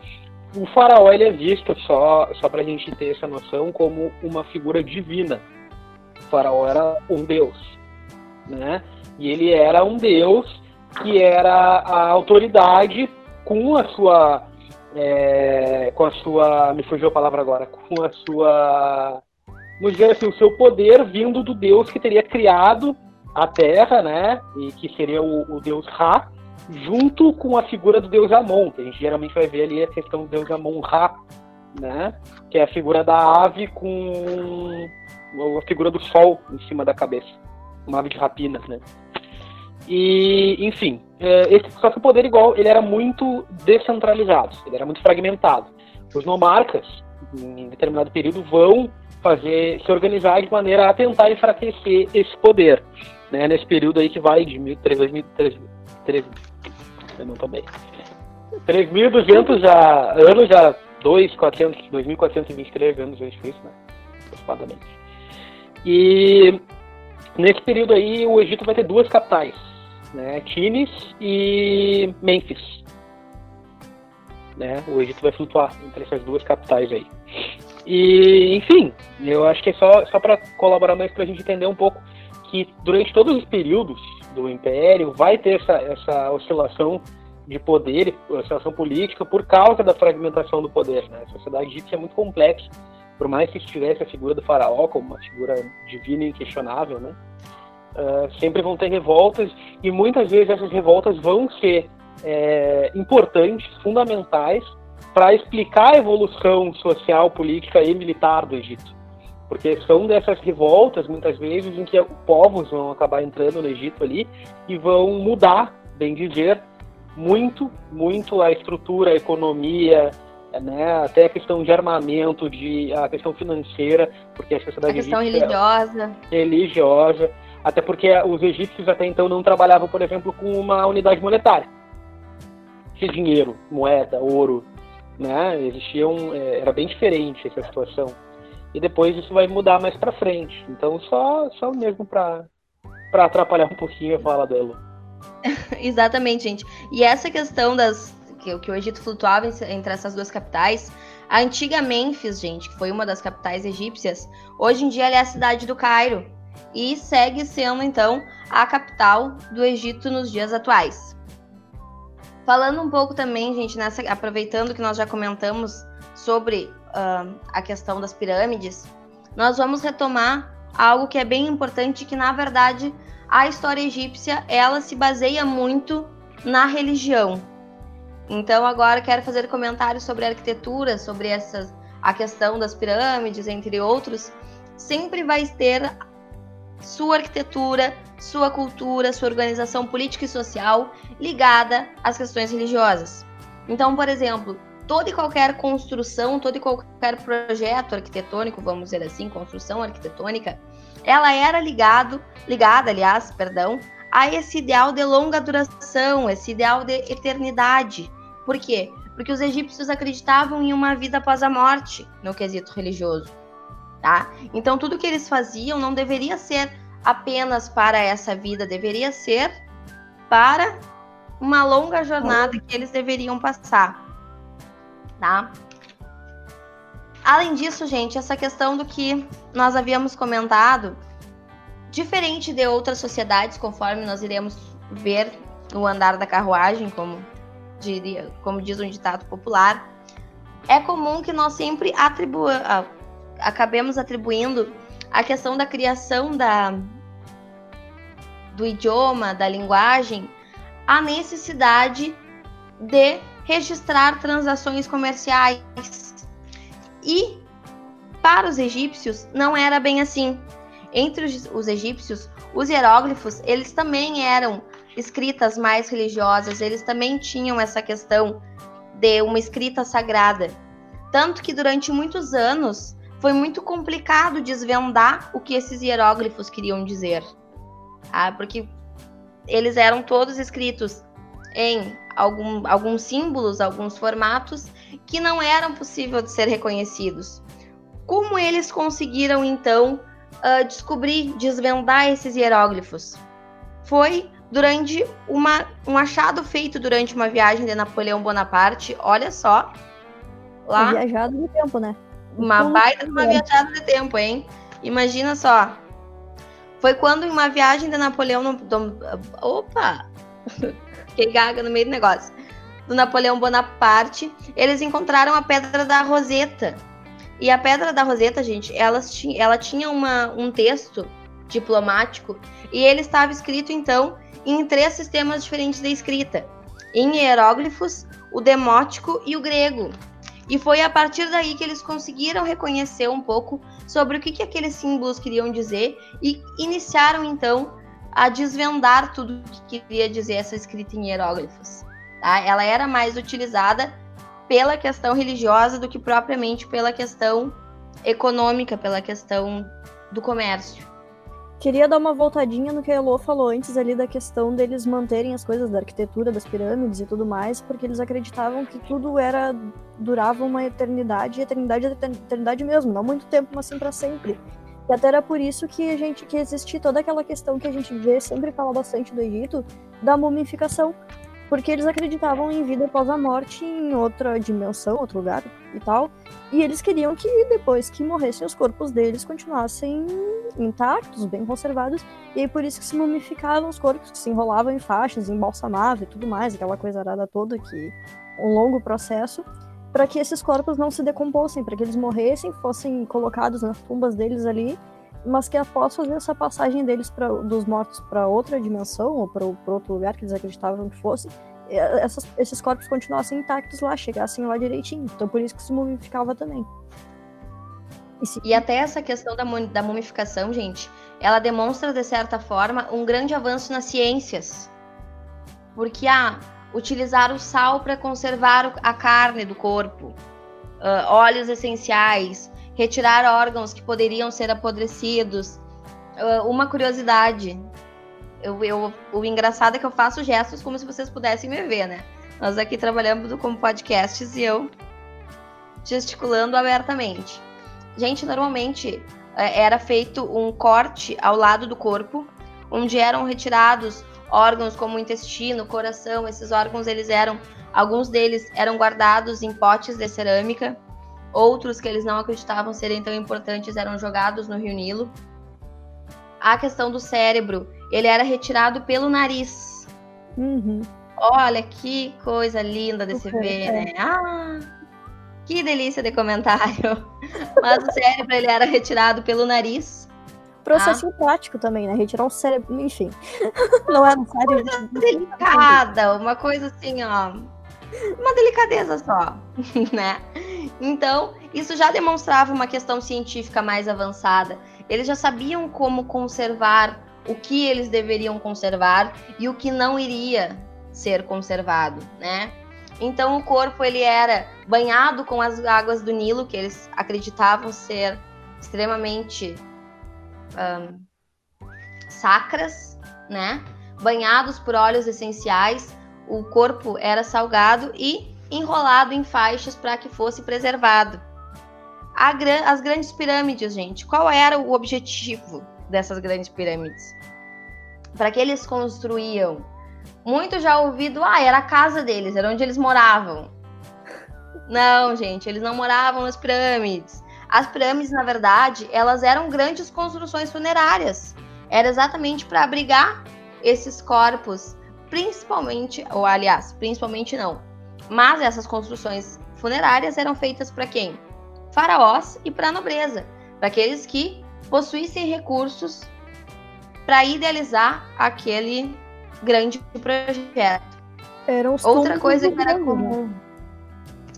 O faraó ele é visto só só para a gente ter essa noção como uma figura divina. O faraó era um deus, né? E ele era um deus que era a autoridade com a sua é, com a sua me fugiu a palavra agora com a sua vamos dizer assim o seu poder vindo do deus que teria criado a terra, né? E que seria o, o deus Ra junto com a figura do deus Amon, que a gente geralmente vai ver ali a questão do deus Amon Ra, né? Que é a figura da ave com a figura do sol em cima da cabeça, uma ave de rapina, né? E, enfim, é, esse, só que o poder igual ele era muito descentralizado, ele era muito fragmentado. Os nomarcas, em determinado período, vão fazer se organizar de maneira a tentar enfraquecer esse poder, né? Nesse período aí que vai de 1300, 1300, também tá bem. 3.200 a anos já, 2.423 anos antes disso, né? Aproximadamente. E nesse período aí o Egito vai ter duas capitais, né? Tines e Memphis Né? O Egito vai flutuar entre essas duas capitais aí. E, enfim, eu acho que é só, só para colaborar mais para a gente entender um pouco que durante todos os períodos do Império vai ter essa, essa oscilação de poder, oscilação política, por causa da fragmentação do poder. Né? A sociedade egípcia é muito complexa, por mais que estivesse a figura do faraó como uma figura divina e inquestionável, né? Uh, sempre vão ter revoltas e muitas vezes essas revoltas vão ser é, importantes, fundamentais para explicar a evolução social, política e militar do Egito. Porque são dessas revoltas, muitas vezes, em que povos vão acabar entrando no Egito ali e vão mudar, bem dizer, muito, muito a estrutura, a economia, né, até a questão de armamento, de a questão financeira, porque a sociedade a questão religiosa, religiosa, até porque os egípcios até então não trabalhavam, por exemplo, com uma unidade monetária, dinheiro, moeda, ouro, né? Existiam, é, era bem diferente essa situação. E depois isso vai mudar mais para frente. Então só só mesmo para para atrapalhar um pouquinho a fala dela. Exatamente, gente. E essa questão das que, que o Egito flutuava entre essas duas capitais, a antiga Mênfis, gente, que foi uma das capitais egípcias, hoje em dia ela é a cidade do Cairo e segue sendo então a capital do Egito nos dias atuais. Falando um pouco também, gente, nessa, aproveitando que nós já comentamos sobre uh, a questão das pirâmides, nós vamos retomar algo que é bem importante, que na verdade a história egípcia ela se baseia muito na religião. Então agora quero fazer comentários sobre a arquitetura, sobre essas, a questão das pirâmides, entre outros. Sempre vai ter sua arquitetura, sua cultura, sua organização política e social ligada às questões religiosas. Então, por exemplo, toda e qualquer construção, todo e qualquer projeto arquitetônico, vamos dizer assim, construção arquitetônica, ela era ligado, ligada, aliás, perdão, a esse ideal de longa duração, esse ideal de eternidade. Por quê? Porque os egípcios acreditavam em uma vida após a morte, no quesito religioso tá? Então tudo que eles faziam não deveria ser apenas para essa vida, deveria ser para uma longa jornada que eles deveriam passar, tá? Além disso, gente, essa questão do que nós havíamos comentado, diferente de outras sociedades, conforme nós iremos ver no andar da carruagem, como diria, como diz um ditado popular, é comum que nós sempre atribuamos acabemos atribuindo a questão da criação da, do idioma, da linguagem, à necessidade de registrar transações comerciais. E para os egípcios não era bem assim. Entre os, os egípcios, os hieróglifos, eles também eram escritas mais religiosas, eles também tinham essa questão de uma escrita sagrada. Tanto que durante muitos anos foi muito complicado desvendar o que esses hieróglifos queriam dizer. Porque eles eram todos escritos em algum, alguns símbolos, alguns formatos que não eram possível de ser reconhecidos. Como eles conseguiram então uh, descobrir, desvendar esses hieróglifos? Foi durante uma, um achado feito durante uma viagem de Napoleão Bonaparte. Olha só. Lá. Viajado no tempo, né? Uma baita de uma viajada de tempo, hein? Imagina só. Foi quando em uma viagem de Napoleão. No, do, opa! Fiquei gaga no meio do negócio. Do Napoleão Bonaparte, eles encontraram a Pedra da Roseta. E a Pedra da Roseta, gente, ela, ela tinha uma, um texto diplomático e ele estava escrito, então, em três sistemas diferentes de escrita: em hieróglifos, o demótico e o grego. E foi a partir daí que eles conseguiram reconhecer um pouco sobre o que, que aqueles símbolos queriam dizer e iniciaram então a desvendar tudo o que queria dizer essa escrita em hieróglifos. Tá? Ela era mais utilizada pela questão religiosa do que propriamente pela questão econômica, pela questão do comércio. Queria dar uma voltadinha no que a Elo falou antes ali da questão deles manterem as coisas da arquitetura das pirâmides e tudo mais, porque eles acreditavam que tudo era durava uma eternidade, eternidade é eternidade mesmo, não muito tempo, mas sim para sempre. E até era por isso que a gente que existe toda aquela questão que a gente vê sempre fala bastante do Egito da mumificação, porque eles acreditavam em vida após a morte em outra dimensão, outro lugar e tal. E eles queriam que depois que morressem os corpos deles continuassem intactos, bem conservados. E aí por isso que se mumificavam os corpos, que se enrolavam em faixas, embalsamavam e tudo mais, aquela coisa arada toda que um longo processo, para que esses corpos não se decompossem, para que eles morressem, fossem colocados nas tumbas deles ali mas que após fazer essa passagem deles pra, dos mortos para outra dimensão ou para outro lugar que eles acreditavam que fosse, essas, esses corpos continuassem intactos lá, chegassem lá direitinho. Então por isso que se mumificava também. E, se... e até essa questão da, da mumificação, gente, ela demonstra de certa forma um grande avanço nas ciências, porque ah, utilizar o sal para conservar a carne do corpo, uh, óleos essenciais, retirar órgãos que poderiam ser apodrecidos. Uh, uma curiosidade, eu, eu, o engraçado é que eu faço gestos como se vocês pudessem me ver, né? Nós aqui trabalhamos como podcasts e eu gesticulando abertamente. Gente, normalmente é, era feito um corte ao lado do corpo, onde eram retirados órgãos como o intestino, coração, esses órgãos eles eram, alguns deles eram guardados em potes de cerâmica Outros que eles não acreditavam serem tão importantes eram jogados no Rio Nilo. A questão do cérebro, ele era retirado pelo nariz. Uhum. Olha que coisa linda de se ver, é. né? Ah, que delícia de comentário. Mas o cérebro ele era retirado pelo nariz. Processo ah. prático também, né? Retirar um cérebro, enfim. Não é um. Delicada, uma coisa assim, ó. Uma delicadeza só, né? Então, isso já demonstrava uma questão científica mais avançada. Eles já sabiam como conservar o que eles deveriam conservar e o que não iria ser conservado, né? Então o corpo ele era banhado com as águas do Nilo que eles acreditavam ser extremamente um, sacras, né? Banhados por óleos essenciais, o corpo era salgado e enrolado em faixas para que fosse preservado. as grandes pirâmides, gente, qual era o objetivo dessas grandes pirâmides? Para que eles construíam? Muito já ouvido, ah, era a casa deles, era onde eles moravam. Não, gente, eles não moravam nas pirâmides. As pirâmides, na verdade, elas eram grandes construções funerárias. Era exatamente para abrigar esses corpos, principalmente, ou aliás, principalmente não, mas essas construções funerárias eram feitas para quem? Faraós e para a nobreza, para aqueles que possuíssem recursos para idealizar aquele grande projeto. Eram os Outra coisa que era comum.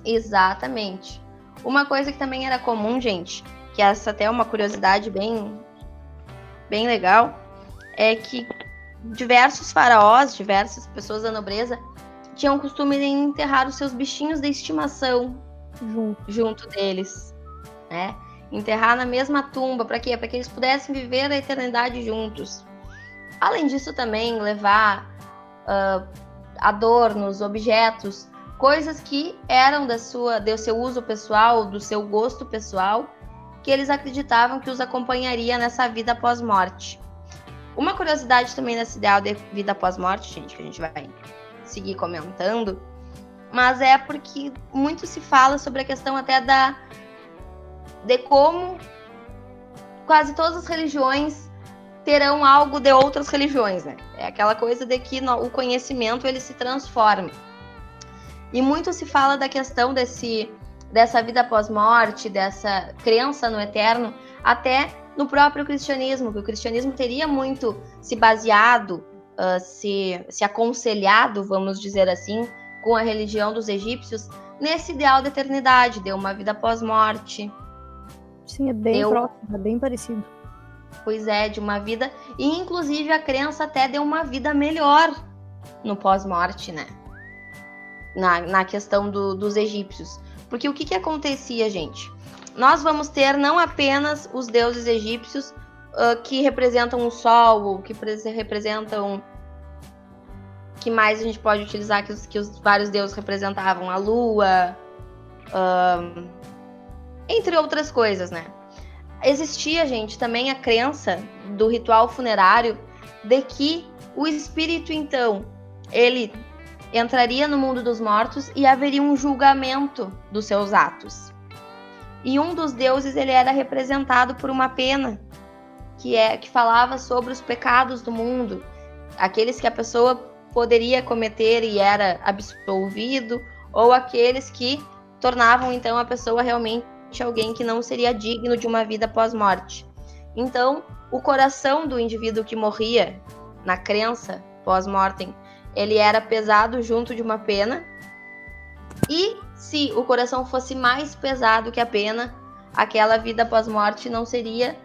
Exatamente. Uma coisa que também era comum, gente, que essa até é uma curiosidade bem, bem legal, é que diversos faraós, diversas pessoas da nobreza tinham o costume de enterrar os seus bichinhos de estimação junto, junto deles, né? Enterrar na mesma tumba, para quê? Para que eles pudessem viver a eternidade juntos. Além disso, também levar uh, adornos, objetos, coisas que eram da sua, do seu uso pessoal, do seu gosto pessoal, que eles acreditavam que os acompanharia nessa vida pós-morte. Uma curiosidade também nesse ideal de vida pós-morte, gente, que a gente vai seguir comentando, mas é porque muito se fala sobre a questão até da de como quase todas as religiões terão algo de outras religiões, né? É aquela coisa de que o conhecimento ele se transforma. E muito se fala da questão desse dessa vida pós-morte, dessa crença no eterno, até no próprio cristianismo, que o cristianismo teria muito se baseado uh, se, se aconselhado, vamos dizer assim, com a religião dos egípcios, nesse ideal da eternidade, deu uma vida pós-morte. Sim, é bem deu... próximo, é bem parecido. Pois é, de uma vida. E inclusive a crença até deu uma vida melhor no pós-morte, né? Na, na questão do, dos egípcios. Porque o que, que acontecia, gente? Nós vamos ter não apenas os deuses egípcios uh, que representam o sol, que representam. que mais a gente pode utilizar que os, que os vários deuses representavam? A lua, uh, entre outras coisas, né? Existia, gente, também a crença do ritual funerário de que o espírito, então, ele entraria no mundo dos mortos e haveria um julgamento dos seus atos. E um dos deuses ele era representado por uma pena que é que falava sobre os pecados do mundo, aqueles que a pessoa poderia cometer e era absolvido, ou aqueles que tornavam então a pessoa realmente alguém que não seria digno de uma vida pós-morte. Então, o coração do indivíduo que morria na crença pós-mortem ele era pesado junto de uma pena. E se o coração fosse mais pesado que a pena, aquela vida pós-morte não seria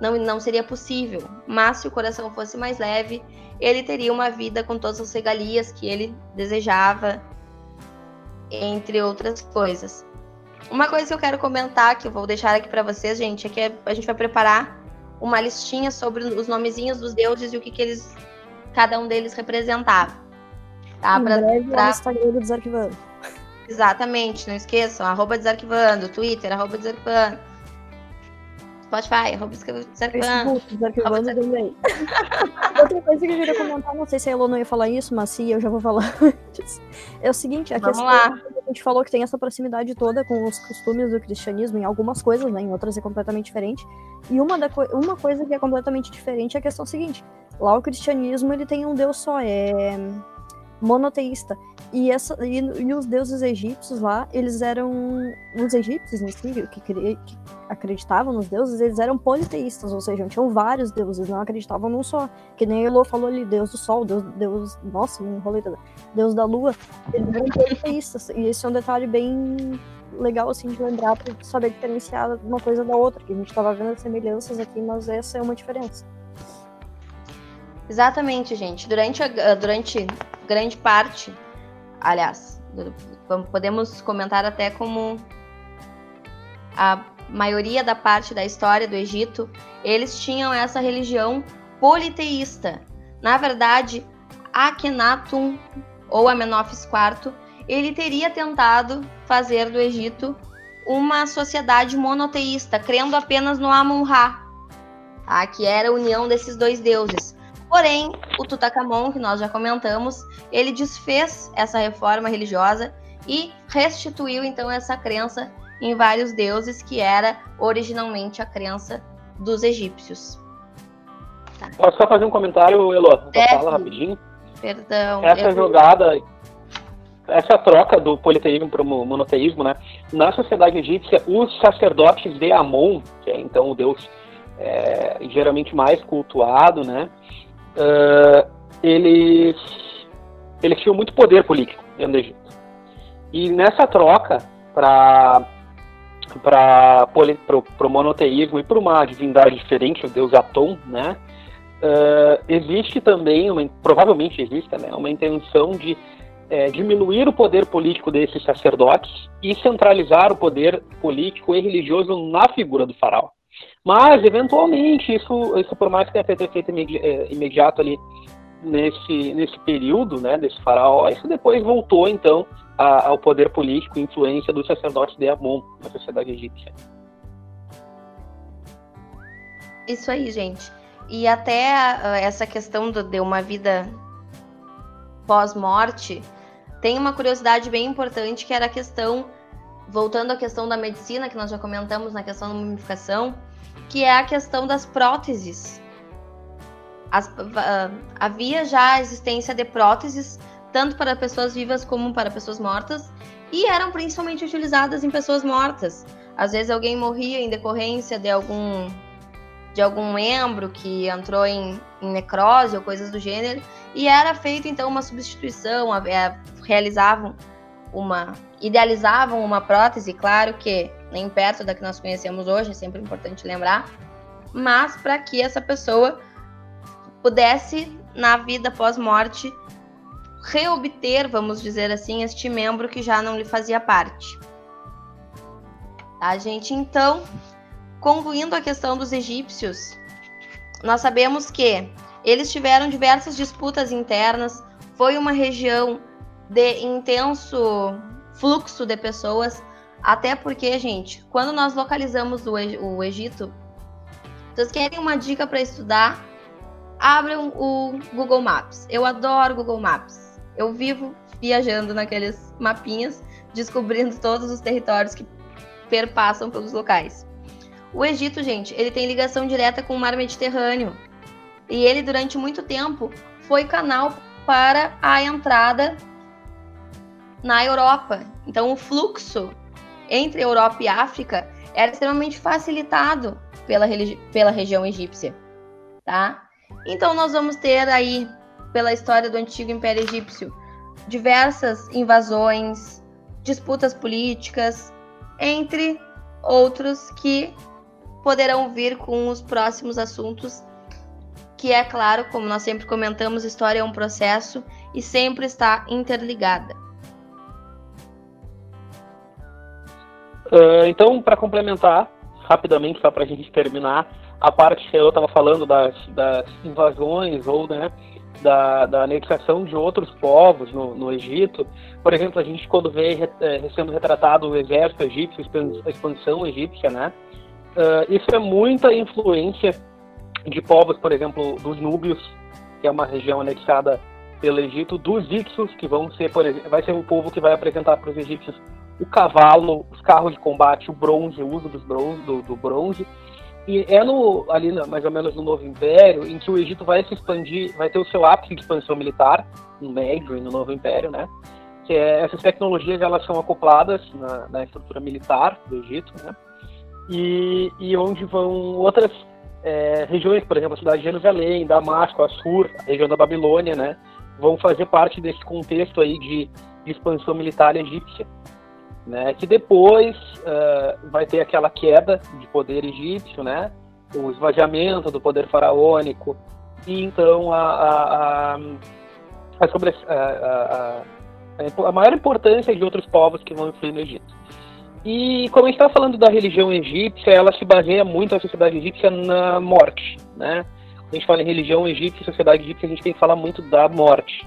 não, não seria possível. Mas se o coração fosse mais leve, ele teria uma vida com todas as regalias que ele desejava, entre outras coisas. Uma coisa que eu quero comentar, que eu vou deixar aqui para vocês, gente, é que a gente vai preparar uma listinha sobre os nomezinhos dos deuses e o que, que eles, cada um deles representava. Tá? Em pra, breve pra... Instagram do Desarquivando. Exatamente, não esqueçam, arroba Desarquivando, Twitter, arroba Desarquivando. Spotify, arroba Desarquivando. Desarquivando também. Outra coisa que eu queria comentar, não sei se a Elô não ia falar isso, mas sim, eu já vou falar antes. É o seguinte, a Vamos questão lá. a gente falou que tem essa proximidade toda com os costumes do cristianismo em algumas coisas, né? Em outras é completamente diferente. E uma, da, uma coisa que é completamente diferente é a questão seguinte. Lá o cristianismo ele tem um Deus só, é monoteísta. E, essa, e, e, os deuses egípcios lá, eles eram. Os egípcios em si, que, que, acreditavam nos deuses, eles eram politeístas, ou seja, tinham vários deuses, não acreditavam num só. Que nem Elo falou ali, Deus do Sol, Deus. Deus nossa, me enrolei toda. Deus da Lua. Eles eram politeístas. E esse é um detalhe bem legal, assim, de lembrar para saber diferenciar uma coisa da outra, que a gente estava vendo as semelhanças aqui, mas essa é uma diferença. Exatamente, gente. Durante, a, durante grande parte, aliás, podemos comentar até como a maioria da parte da história do Egito, eles tinham essa religião politeísta. Na verdade, Akhenaton ou Amenófis IV, ele teria tentado fazer do Egito uma sociedade monoteísta, crendo apenas no Amun-Ra, tá? que era a união desses dois deuses. Porém, o Tutankhamon, que nós já comentamos, ele desfez essa reforma religiosa e restituiu então essa crença em vários deuses, que era originalmente a crença dos egípcios. Tá. Posso só fazer um comentário, Elo? É, fala rapidinho. Perdão. Essa jogada, essa troca do politeísmo para o monoteísmo, né? Na sociedade egípcia, os sacerdotes de Amon, que é então o deus é, geralmente mais cultuado, né? Uh, eles, eles tinham muito poder político dentro do Egito. E nessa troca para para o monoteísmo e para uma divindade diferente, o deus Atom, né? Uh, existe também, uma, provavelmente existe, né, uma intenção de é, diminuir o poder político desses sacerdotes e centralizar o poder político e religioso na figura do faraó. Mas, eventualmente, isso, isso por mais que tenha feito efeito é, imediato ali nesse, nesse período, né, desse faraó, isso depois voltou, então, a, ao poder político e influência dos sacerdotes de Amon na sociedade egípcia. Isso aí, gente. E até essa questão do, de uma vida pós-morte, tem uma curiosidade bem importante que era a questão, voltando à questão da medicina, que nós já comentamos na questão da mumificação, que é a questão das próteses. As, uh, havia já a existência de próteses, tanto para pessoas vivas como para pessoas mortas, e eram principalmente utilizadas em pessoas mortas. Às vezes alguém morria em decorrência de algum de algum membro que entrou em, em necrose ou coisas do gênero, e era feita então uma substituição, realizavam uma idealizavam uma prótese, claro que nem perto da que nós conhecemos hoje, é sempre importante lembrar, mas para que essa pessoa pudesse, na vida pós-morte, reobter, vamos dizer assim, este membro que já não lhe fazia parte. Tá, gente? Então, concluindo a questão dos egípcios, nós sabemos que eles tiveram diversas disputas internas, foi uma região de intenso fluxo de pessoas, até porque, gente, quando nós localizamos o, o Egito, vocês querem uma dica para estudar? Abram o Google Maps. Eu adoro Google Maps. Eu vivo viajando naqueles mapinhas, descobrindo todos os territórios que perpassam pelos locais. O Egito, gente, ele tem ligação direta com o mar Mediterrâneo. E ele, durante muito tempo, foi canal para a entrada na Europa. Então, o fluxo entre Europa e África era extremamente facilitado pela, pela região egípcia, tá? Então, nós vamos ter aí, pela história do antigo Império Egípcio, diversas invasões, disputas políticas, entre outros que poderão vir com os próximos assuntos, que é claro, como nós sempre comentamos, história é um processo e sempre está interligada. Uh, então, para complementar, rapidamente, só para a gente terminar, a parte que eu estava falando das, das, invasões ou né, da, da anexação de outros povos no, no, Egito, por exemplo, a gente quando vê é, sendo retratado o exército egípcio, a expansão egípcia, né, uh, isso é muita influência de povos, por exemplo, dos núbios, que é uma região anexada pelo Egito, dos Ixos, que vão ser, por exemplo, vai ser o povo que vai apresentar para os egípcios o cavalo, os carros de combate, o bronze, o uso dos bronze, do, do bronze. E é no, ali mais ou menos no Novo Império em que o Egito vai se expandir, vai ter o seu ápice de expansão militar, no Médio e no Novo Império, né? Que é, essas tecnologias elas são acopladas na, na estrutura militar do Egito, né? E, e onde vão outras é, regiões, por exemplo, a cidade de Jerusalém, Damasco, Assur, a região da Babilônia, né? Vão fazer parte desse contexto aí de, de expansão militar egípcia né, que depois uh, vai ter aquela queda de poder egípcio, né, o esvaziamento do poder faraônico, e então a, a, a, a, sobre, a, a, maior importância de outros povos que vão influir no Egito. E como a gente está falando da religião egípcia, ela se baseia muito, a sociedade egípcia, na morte. Né? Quando a gente fala em religião egípcia sociedade egípcia, a gente tem que falar muito da morte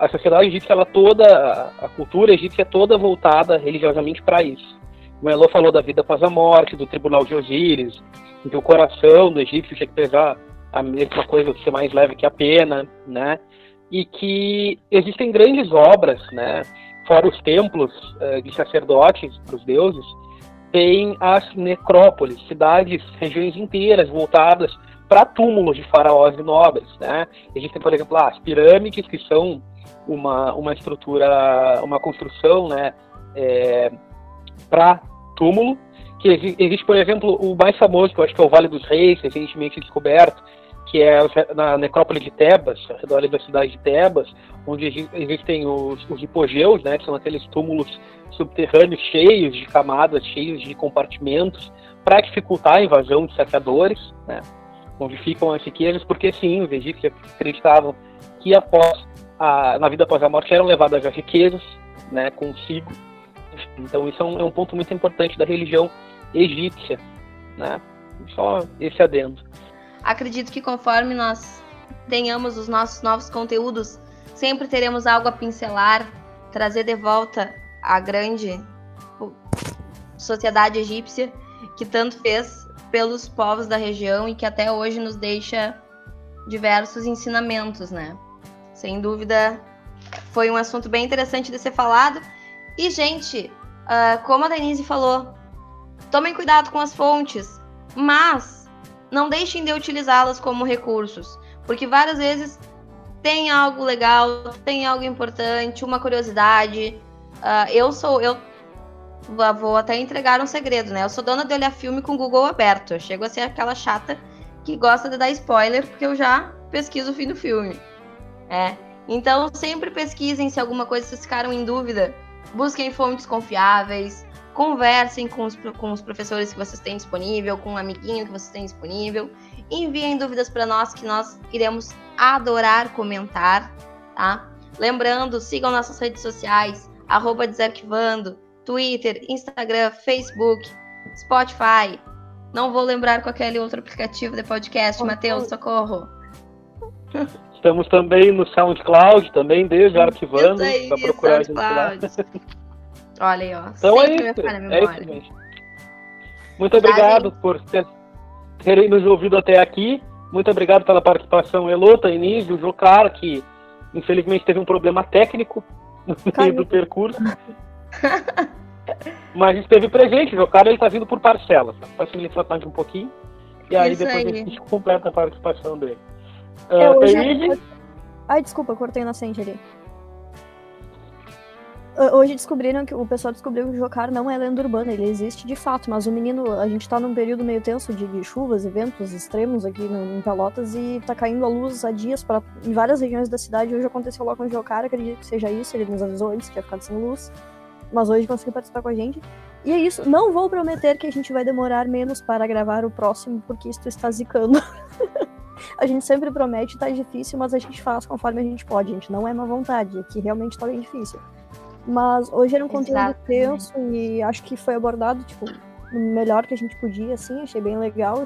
a sociedade egípcia, ela toda, a cultura egípcia é toda voltada religiosamente para isso. O falou da vida após a morte, do tribunal de Osíris, que o coração do egípcio tinha que pesar a mesma coisa, ser mais leve que a pena, né? E que existem grandes obras, né? Fora os templos uh, de sacerdotes para os deuses, tem as necrópolis, cidades, regiões inteiras voltadas para túmulos de faraós e nobres, né? Existem, por exemplo, as pirâmides, que são uma, uma estrutura, uma construção, né, é, para túmulo, que existe, por exemplo, o mais famoso, que eu acho que é o Vale dos Reis, recentemente descoberto, que é na necrópole de Tebas, ao redor da cidade de Tebas, onde existem os, os hipogeus, né, que são aqueles túmulos subterrâneos cheios de camadas, cheios de compartimentos, para dificultar a invasão de saqueadores, né, onde ficam as riquezas, porque sim, os egípcios acreditavam que após a, na vida após a morte eram levadas as riquezas né, consigo. Então isso é um, é um ponto muito importante da religião egípcia. Né? Só esse adendo. Acredito que conforme nós tenhamos os nossos novos conteúdos, sempre teremos algo a pincelar, trazer de volta a grande sociedade egípcia que tanto fez pelos povos da região e que até hoje nos deixa diversos ensinamentos, né? Sem dúvida, foi um assunto bem interessante de ser falado. E, gente, uh, como a Denise falou, tomem cuidado com as fontes, mas não deixem de utilizá-las como recursos, porque várias vezes tem algo legal, tem algo importante, uma curiosidade. Uh, eu sou, eu vou até entregar um segredo, né? Eu sou dona de olhar filme com o Google aberto. Eu chego a ser aquela chata que gosta de dar spoiler, porque eu já pesquiso o fim do filme. É. Então, sempre pesquisem se alguma coisa vocês ficaram em dúvida. Busquem fontes confiáveis, conversem com os, com os professores que vocês têm disponível, com um amiguinho que vocês têm disponível. Enviem dúvidas para nós que nós iremos adorar comentar, tá? Lembrando, sigam nossas redes sociais, arroba Desarquivando, Twitter, Instagram, Facebook, Spotify. Não vou lembrar é aquele outro aplicativo de podcast, Matheus, socorro. Estamos também no SoundCloud, também desde Arquivando, para procurar a gente lá. Olha aí, ó. Então é isso, é isso mesmo. Muito obrigado por ter, terem nos ouvido até aqui. Muito obrigado pela participação, Elota, Inísio, Jocara, que infelizmente teve um problema técnico no meio do percurso. Mas esteve presente, o cara ele tá vindo por parcelas. Facilita mais um pouquinho. E aí Isso depois aí. a gente completa a participação dele. É. Ai, desculpa, cortei na sente ali. Hoje descobriram que o pessoal descobriu que o Jocar não é lenda urbana, ele existe de fato, mas o menino, a gente tá num período meio tenso de, de chuvas, eventos extremos aqui no, em Pelotas e tá caindo a luz há dias pra, em várias regiões da cidade. Hoje aconteceu lá com o Jocar, acredito que seja isso, ele nos avisou antes que ia ficar sem luz, mas hoje conseguiu participar com a gente. E é isso, não vou prometer que a gente vai demorar menos para gravar o próximo, porque isto está zicando. a gente sempre promete, tá difícil, mas a gente faz conforme a gente pode, gente. Não é má vontade, aqui realmente tá bem difícil. Mas hoje era um conteúdo tenso e acho que foi abordado, tipo, o melhor que a gente podia, assim, achei bem legal.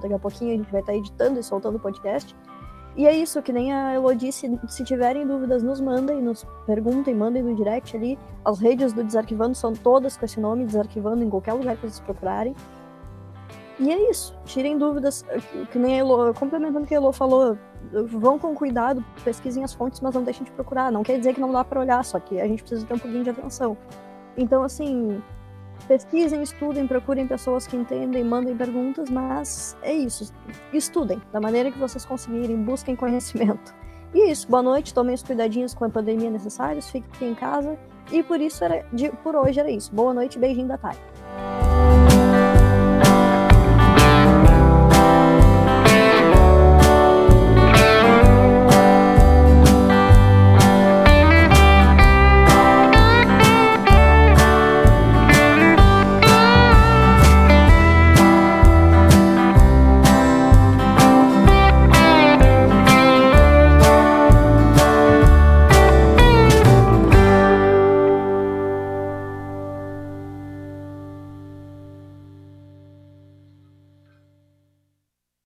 Daqui a pouquinho a gente vai estar editando e soltando o podcast. E é isso, que nem a Elo disse, se tiverem dúvidas, nos mandem, nos perguntem, mandem no direct ali. As redes do Desarquivando são todas com esse nome, Desarquivando, em qualquer lugar que vocês procurarem. E é isso, tirem dúvidas, que nem a Elo, complementando o que a Elo falou, vão com cuidado, pesquisem as fontes, mas não deixem de procurar. Não quer dizer que não dá para olhar, só que a gente precisa ter um pouquinho de atenção. Então, assim, pesquisem, estudem, procurem pessoas que entendem, mandem perguntas, mas é isso. Estudem da maneira que vocês conseguirem, busquem conhecimento. E é isso, boa noite, tomem os cuidadinhos com a pandemia necessários, fiquem em casa. E por isso era, de, por hoje era isso. Boa noite, beijinho da tarde.